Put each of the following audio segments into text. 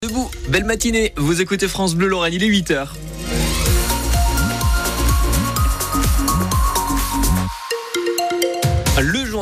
Debout, belle matinée, vous écoutez France Bleu Lorraine, il est 8h.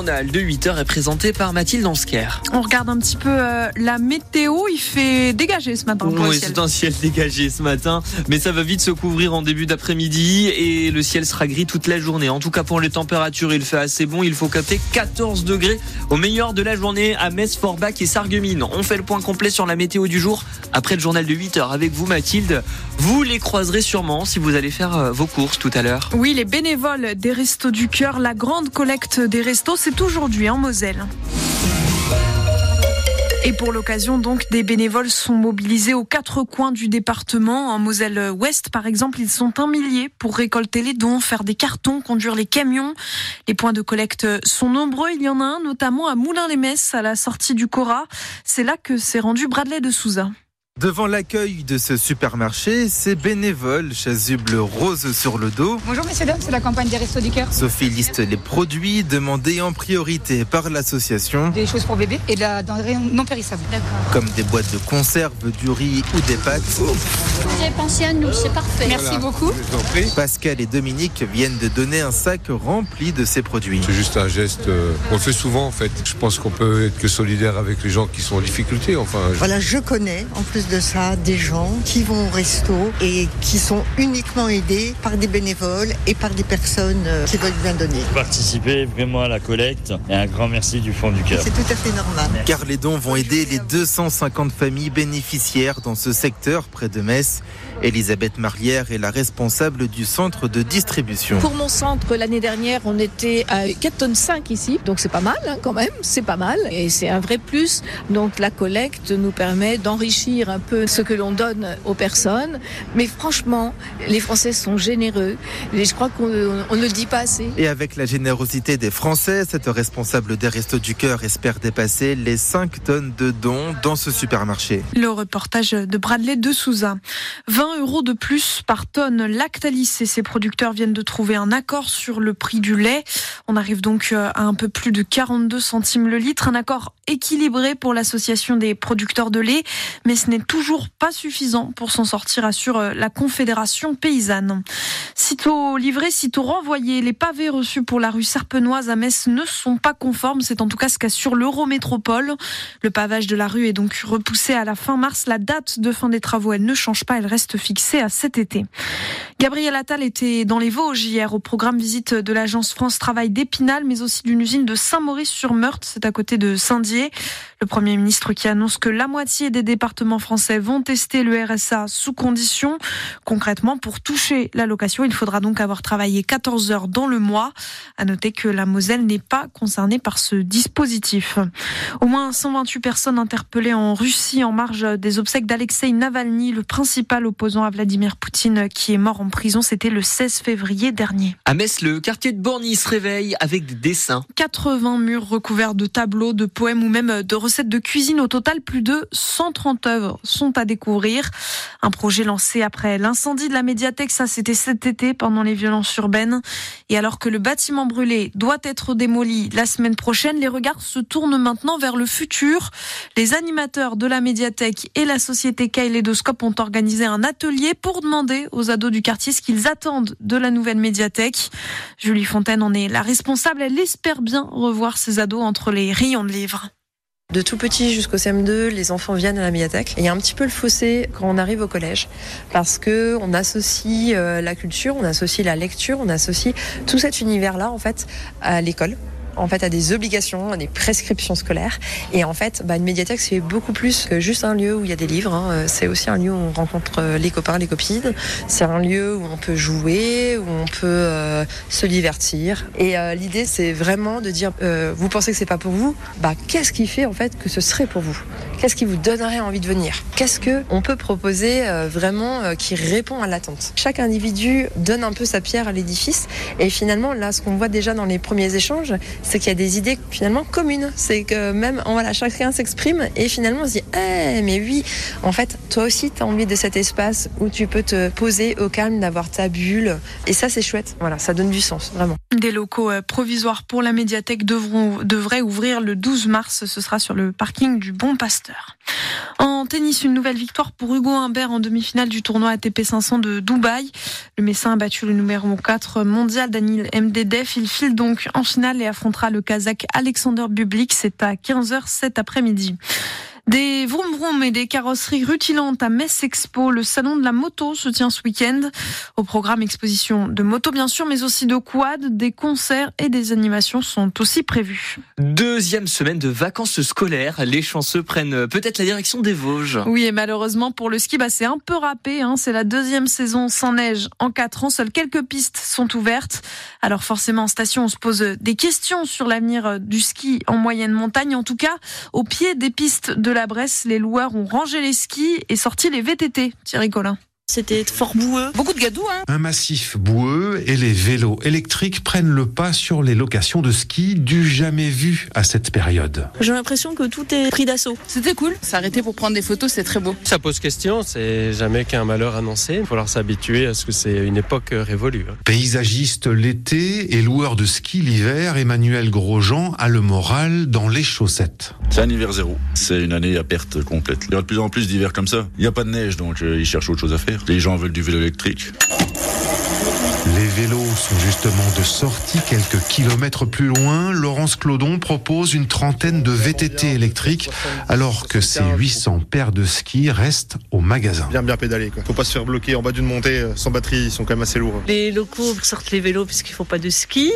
Journal de 8h est présenté par Mathilde Ansker. On regarde un petit peu euh, la météo. Il fait dégager ce matin. Oui, c'est un ciel dégagé ce matin, mais ça va vite se couvrir en début d'après-midi et le ciel sera gris toute la journée. En tout cas, pour les températures, il fait assez bon. Il faut capter 14 degrés au meilleur de la journée à Metz, Forbach et Sarreguemines. On fait le point complet sur la météo du jour après le journal de 8h avec vous, Mathilde. Vous les croiserez sûrement si vous allez faire euh, vos courses tout à l'heure. Oui, les bénévoles des Restos du Cœur, la grande collecte des restos, c'est aujourd'hui en Moselle. Et pour l'occasion, donc, des bénévoles sont mobilisés aux quatre coins du département. En Moselle-Ouest, par exemple, ils sont un millier pour récolter les dons, faire des cartons, conduire les camions. Les points de collecte sont nombreux. Il y en a un, notamment à Moulins-les-Messes, à la sortie du Cora. C'est là que s'est rendu Bradley de Souza. Devant l'accueil de ce supermarché, c'est bénévole, chasuble rose sur le dos. Bonjour messieurs dames, c'est la campagne des Restos du Cœur. Sophie liste les produits demandés en priorité par l'association. Des choses pour bébé et de la denrée non périssable. Comme des boîtes de conserve, du riz ou des pâtes. Vous avez pensé à nous, c'est parfait. Merci beaucoup. Pascal et Dominique viennent de donner un sac rempli de ces produits. C'est juste un geste, euh, on le fait souvent en fait. Je pense qu'on peut être que solidaire avec les gens qui sont en difficulté. Enfin, je- Voilà, je connais en plus de ça des gens qui vont au resto et qui sont uniquement aidés par des bénévoles et par des personnes euh, qui veulent bien donner. participer vraiment à la collecte et un grand merci du fond du cœur. C'est tout à fait normal. Car les dons vont aider les 250 familles bénéficiaires dans ce secteur près de Metz. Elisabeth Marlière est la responsable du centre de distribution. Pour mon centre, l'année dernière, on était à 4 tonnes 5 ici, donc c'est pas mal hein, quand même, c'est pas mal et c'est un vrai plus. Donc la collecte nous permet d'enrichir un peu ce que l'on donne aux personnes. Mais franchement, les Français sont généreux et je crois qu'on on ne le dit pas assez. Et avec la générosité des Français, cette responsable des Restos du Cœur espère dépasser les 5 tonnes de dons dans ce supermarché. Le reportage de Bradley de Souza. 20 euros de plus par tonne. Lactalis et ses producteurs viennent de trouver un accord sur le prix du lait. On arrive donc euh, à un peu plus de 42 centimes le litre. Un accord équilibré pour l'association des producteurs de lait, mais ce n'est toujours pas suffisant pour s'en sortir, assure euh, la Confédération paysanne. Sitôt livrés, sitôt renvoyés, les pavés reçus pour la rue Serpenoise à Metz ne sont pas conformes. C'est en tout cas ce qu'assure l'Eurométropole. Le pavage de la rue est donc repoussé à la fin mars. La date de fin des travaux, elle ne change pas, elle reste fixée à cet été. Gabriel Attal était dans les Vosges hier au programme visite de l'agence France Travail d'Épinal, mais aussi d'une usine de Saint-Maurice-sur-Meurthe, c'est à côté de Saint-Dié. Le Premier ministre qui annonce que la moitié des départements français vont tester le RSA sous condition. Concrètement, pour toucher l'allocation, il faudra donc avoir travaillé 14 heures dans le mois. À noter que la Moselle n'est pas concernée par ce dispositif. Au moins 128 personnes interpellées en Russie en marge des obsèques d'Alexei Navalny, le principal opposant à Vladimir Poutine qui est mort en prison. C'était le 16 février dernier. À Metz, le quartier de Borny se réveille avec des dessins. 80 murs recouverts de tableaux, de poèmes ou même de recettes de cuisine. Au total, plus de 130 œuvres sont à découvrir. Un projet lancé après l'incendie de la médiathèque, ça c'était cet été pendant les violences urbaines. Et alors que le bâtiment brûlé doit être démoli la semaine prochaine, les regards se tournent maintenant vers le futur. Les animateurs de la médiathèque et la société Kaleidoscope ont organisé un atelier pour demander aux ados du quartier ce qu'ils attendent de la nouvelle médiathèque. Julie Fontaine en est la responsable. Elle espère bien revoir ses ados entre les rayons de livres. De tout petit jusqu'au CM2, les enfants viennent à la médiathèque. Il y a un petit peu le fossé quand on arrive au collège, parce que on associe euh, la culture, on associe la lecture, on associe tout cet univers-là en fait à l'école. En fait, à des obligations, à des prescriptions scolaires. Et en fait, bah, une médiathèque, c'est beaucoup plus que juste un lieu où il y a des livres. hein. C'est aussi un lieu où on rencontre euh, les copains, les copines. C'est un lieu où on peut jouer, où on peut euh, se divertir. Et euh, l'idée, c'est vraiment de dire, euh, vous pensez que c'est pas pour vous? Bah, qu'est-ce qui fait en fait que ce serait pour vous? Qu'est-ce qui vous donnerait envie de venir? Qu'est-ce que on peut proposer euh, vraiment euh, qui répond à l'attente? Chaque individu donne un peu sa pierre à l'édifice. Et finalement, là, ce qu'on voit déjà dans les premiers échanges, c'est qu'il y a des idées finalement communes. C'est que même, voilà, chacun s'exprime et finalement on se dit, eh, mais oui, en fait, toi aussi, tu as envie de cet espace où tu peux te poser au calme, d'avoir ta bulle. Et ça, c'est chouette. Voilà, ça donne du sens, vraiment. Des locaux euh, provisoires pour la médiathèque devront, devraient ouvrir le 12 mars. Ce sera sur le parking du Bon Pasteur. En tennis, une nouvelle victoire pour Hugo Humbert en demi-finale du tournoi ATP 500 de Dubaï. Le Messin a battu le numéro 4 mondial Daniel Mdedef. Il file donc en finale et affrontera le Kazakh Alexander Bublik. C'est à 15h cet après-midi. Des vroom vroom et des carrosseries rutilantes à Metz Expo. Le salon de la moto se tient ce week-end. Au programme exposition de moto bien sûr, mais aussi de quad, des concerts et des animations sont aussi prévus. Deuxième semaine de vacances scolaires. Les chanceux prennent peut-être la direction des Vosges. Oui, et malheureusement pour le ski, bah, c'est un peu râpé. Hein. C'est la deuxième saison sans neige en quatre ans. Seules quelques pistes sont ouvertes. Alors forcément, en station, on se pose des questions sur l'avenir du ski en moyenne montagne. En tout cas, au pied des pistes de la Bresse, les loueurs ont rangé les skis et sorti les VTT. Thierry Collin. C'était fort boueux, beaucoup de gadou. Hein. Un massif boueux et les vélos électriques prennent le pas sur les locations de ski du jamais vu à cette période. J'ai l'impression que tout est pris d'assaut. C'était cool, s'arrêter pour prendre des photos, c'est très beau. Ça pose question, c'est jamais qu'un malheur annoncé. Il faut falloir s'habituer à ce que c'est une époque révolue. Hein. Paysagiste l'été et loueur de ski l'hiver, Emmanuel Grosjean a le moral dans les chaussettes. C'est un hiver zéro, c'est une année à perte complète. Il y aura de plus en plus d'hiver comme ça. Il n'y a pas de neige, donc euh, ils cherchent autre chose à faire. Les gens veulent du vélo électrique. Les vélos sont justement de sortie quelques kilomètres plus loin. Laurence Clodon propose une trentaine de VTT électriques alors que ces 800 paires de skis restent au magasin. Bien bien pédaler quoi. Faut pas se faire bloquer en bas d'une montée sans batterie, ils sont quand même assez lourds. Les locaux sortent les vélos puisqu'il faut pas de ski.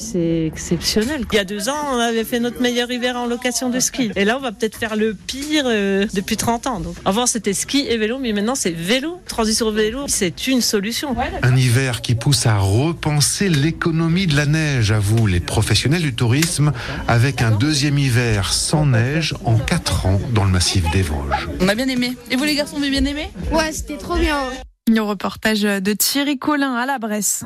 C'est exceptionnel. Il y a deux ans, on avait fait notre meilleur hiver en location de ski. Et là, on va peut-être faire le pire euh, depuis 30 ans. Donc, avant, c'était ski et vélo, mais maintenant, c'est vélo. Transition vélo, c'est une solution. Un hiver qui pousse à repenser l'économie de la neige, à vous, les professionnels du tourisme, avec un deuxième hiver sans neige en 4 ans dans le massif des Vosges. On a bien aimé. Et vous, les garçons, vous avez bien aimé? Ouais, c'était trop bien. Le reportage de Thierry Collin à la Bresse.